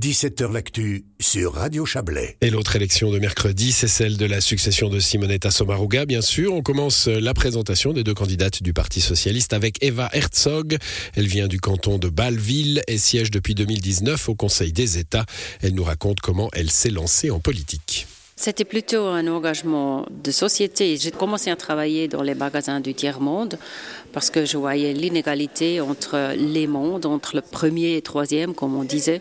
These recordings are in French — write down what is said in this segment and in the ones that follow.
17h L'actu sur Radio Chablais. Et l'autre élection de mercredi, c'est celle de la succession de Simonetta Sommaruga, bien sûr. On commence la présentation des deux candidates du Parti Socialiste avec Eva Herzog. Elle vient du canton de Bâle-Ville et siège depuis 2019 au Conseil des États. Elle nous raconte comment elle s'est lancée en politique. C'était plutôt un engagement de société. J'ai commencé à travailler dans les magasins du tiers-monde parce que je voyais l'inégalité entre les mondes, entre le premier et troisième, comme on disait.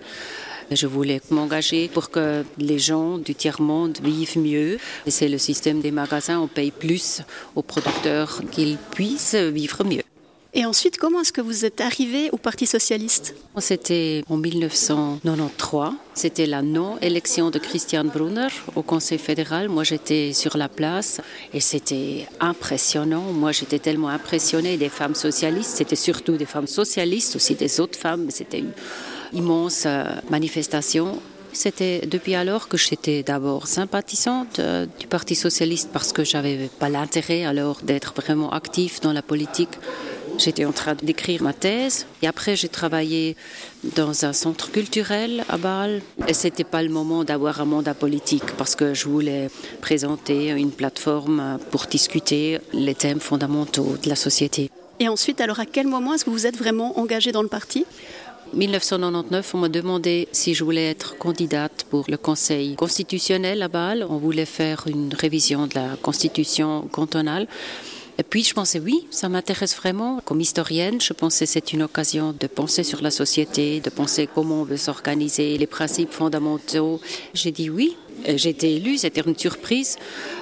Je voulais m'engager pour que les gens du tiers-monde vivent mieux. C'est le système des magasins, on paye plus aux producteurs qu'ils puissent vivre mieux. Et ensuite, comment est-ce que vous êtes arrivé au Parti socialiste? C'était en 1993. C'était la non-élection de Christian Brunner au Conseil fédéral. Moi, j'étais sur la place et c'était impressionnant. Moi, j'étais tellement impressionnée des femmes socialistes. C'était surtout des femmes socialistes, aussi des autres femmes. C'était une immense euh, manifestation. C'était depuis alors que j'étais d'abord sympathisante euh, du Parti socialiste parce que j'avais pas l'intérêt alors d'être vraiment active dans la politique. J'étais en train d'écrire ma thèse et après j'ai travaillé dans un centre culturel à Bâle et c'était pas le moment d'avoir un mandat politique parce que je voulais présenter une plateforme pour discuter les thèmes fondamentaux de la société. Et ensuite, alors à quel moment est-ce que vous êtes vraiment engagé dans le parti? 1999, on m'a demandé si je voulais être candidate pour le Conseil constitutionnel à Bâle. On voulait faire une révision de la constitution cantonale. Et puis je pensais oui, ça m'intéresse vraiment. Comme historienne, je pensais c'est une occasion de penser sur la société, de penser comment on veut s'organiser, les principes fondamentaux. J'ai dit oui. J'ai été élue, c'était une surprise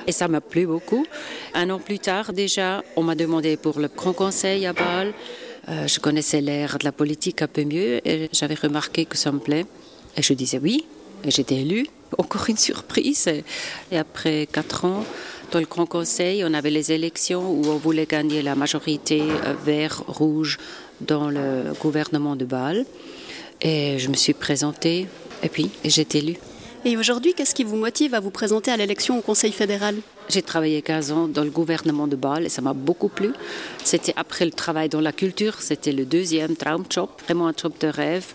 et ça m'a plu beaucoup. Un an plus tard déjà, on m'a demandé pour le Grand Conseil à Bâle. Euh, je connaissais l'air de la politique un peu mieux et j'avais remarqué que ça me plaît. Et je disais oui, et j'étais élue. Encore une surprise. Et après quatre ans, dans le Grand Conseil, on avait les élections où on voulait gagner la majorité euh, vert-rouge dans le gouvernement de Bâle. Et je me suis présentée et puis été élue. Et aujourd'hui, qu'est-ce qui vous motive à vous présenter à l'élection au Conseil fédéral? J'ai travaillé 15 ans dans le gouvernement de Bâle et ça m'a beaucoup plu. C'était après le travail dans la culture, c'était le deuxième Traumjob, vraiment un job de rêve.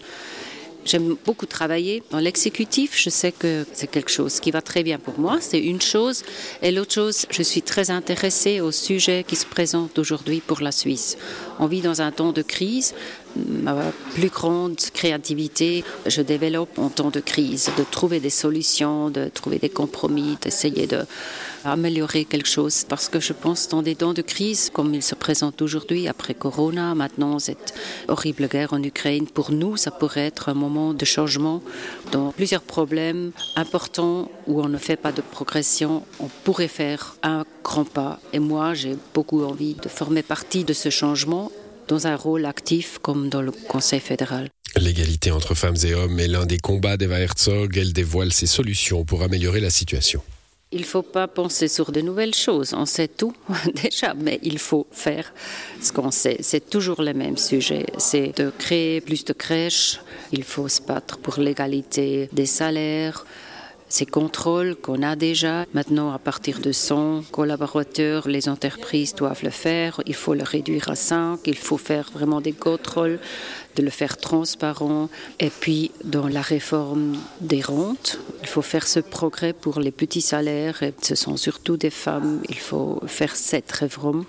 J'aime beaucoup travailler dans l'exécutif. Je sais que c'est quelque chose qui va très bien pour moi. C'est une chose. Et l'autre chose, je suis très intéressée au sujet qui se présente aujourd'hui pour la Suisse. On vit dans un temps de crise. Ma plus grande créativité, je développe en temps de crise, de trouver des solutions, de trouver des compromis, d'essayer de améliorer quelque chose. Parce que je pense dans des temps de crise, comme il se présente aujourd'hui, après Corona, maintenant cette horrible guerre en Ukraine, pour nous, ça pourrait être un moment de changement dans plusieurs problèmes importants où on ne fait pas de progression. On pourrait faire un grand pas. Et moi, j'ai beaucoup envie de former partie de ce changement dans un rôle actif comme dans le Conseil fédéral. L'égalité entre femmes et hommes est l'un des combats d'Eva Herzog. Elle dévoile ses solutions pour améliorer la situation. Il ne faut pas penser sur de nouvelles choses. On sait tout déjà, mais il faut faire ce qu'on sait. C'est toujours le même sujet. C'est de créer plus de crèches. Il faut se battre pour l'égalité des salaires ces contrôles qu'on a déjà. Maintenant, à partir de 100 collaborateurs, les entreprises doivent le faire. Il faut le réduire à 5. Il faut faire vraiment des contrôles, de le faire transparent. Et puis, dans la réforme des rentes, il faut faire ce progrès pour les petits salaires. Ce sont surtout des femmes. Il faut faire cette réforme.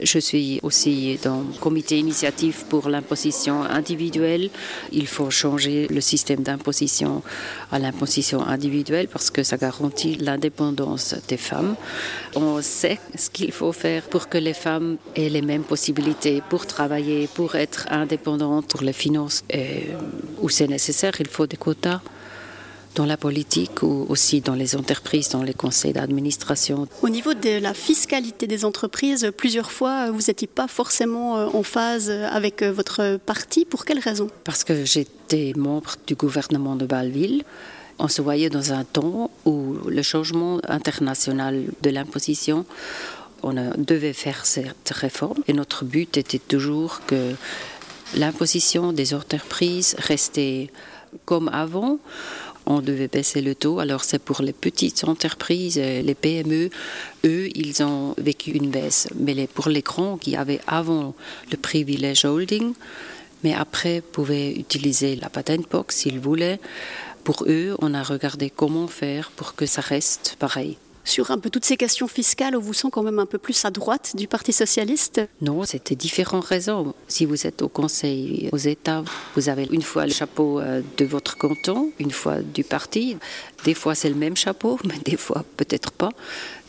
Je suis aussi dans le comité initiative pour l'imposition individuelle. Il faut changer le système d'imposition à l'imposition individuelle parce que ça garantit l'indépendance des femmes. On sait ce qu'il faut faire pour que les femmes aient les mêmes possibilités pour travailler, pour être indépendantes, pour les finances. Et où c'est nécessaire, il faut des quotas dans la politique ou aussi dans les entreprises, dans les conseils d'administration? Au niveau de la fiscalité des entreprises, plusieurs fois, vous n'étiez pas forcément euh, en phase avec euh, votre parti. Pour quelles raisons Parce que j'étais membre du gouvernement de Bâle-Ville. On se voyait dans un temps où le changement international de l'imposition, on devait faire cette réforme. Et notre but était toujours que l'imposition des entreprises restait comme avant on devait baisser le taux. Alors c'est pour les petites entreprises, les PME, eux, ils ont vécu une baisse. Mais pour les grands qui avaient avant le privilège holding, Mais après, pouvaient utiliser la patent box s'ils voulaient. Pour eux, on a regardé comment faire pour que ça reste pareil sur un peu toutes ces questions fiscales, on vous sent quand même un peu plus à droite du Parti socialiste Non, c'était différentes raisons. Si vous êtes au Conseil aux États, vous avez une fois le chapeau euh, de votre canton, une fois du parti. Des fois c'est le même chapeau, mais des fois peut-être pas.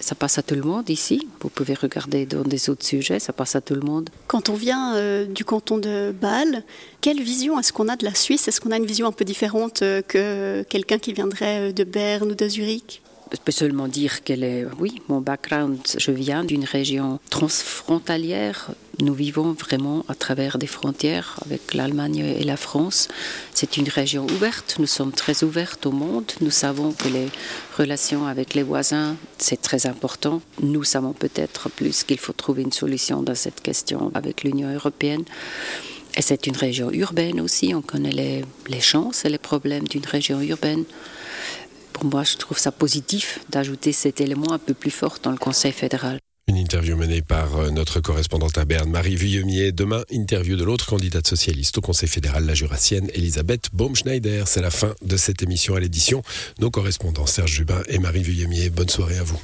Ça passe à tout le monde ici. Vous pouvez regarder dans des autres sujets, ça passe à tout le monde. Quand on vient euh, du canton de Bâle, quelle vision est-ce qu'on a de la Suisse? Est-ce qu'on a une vision un peu différente euh, que quelqu'un qui viendrait de Berne ou de Zurich? Je peux seulement dire qu'elle est, oui, mon background, je viens d'une région transfrontalière. Nous vivons vraiment à travers des frontières avec l'Allemagne et la France. C'est une région ouverte, nous sommes très ouvertes au monde. Nous savons que les relations avec les voisins, c'est très important. Nous savons peut-être plus qu'il faut trouver une solution dans cette question avec l'Union européenne. Et c'est une région urbaine aussi, on connaît les, les chances et les problèmes d'une région urbaine pour moi, je trouve ça positif d'ajouter cet élément un peu plus fort dans le Conseil fédéral. Une interview menée par euh, notre correspondante à Berne, Marie Vuillemier. Demain, interview de l'autre candidate socialiste au Conseil fédéral, la jurassienne Elisabeth Baumschneider. C'est la fin de cette émission à l'édition. Nos correspondants Serge Jubin et Marie Vuillemier. Bonne soirée à vous.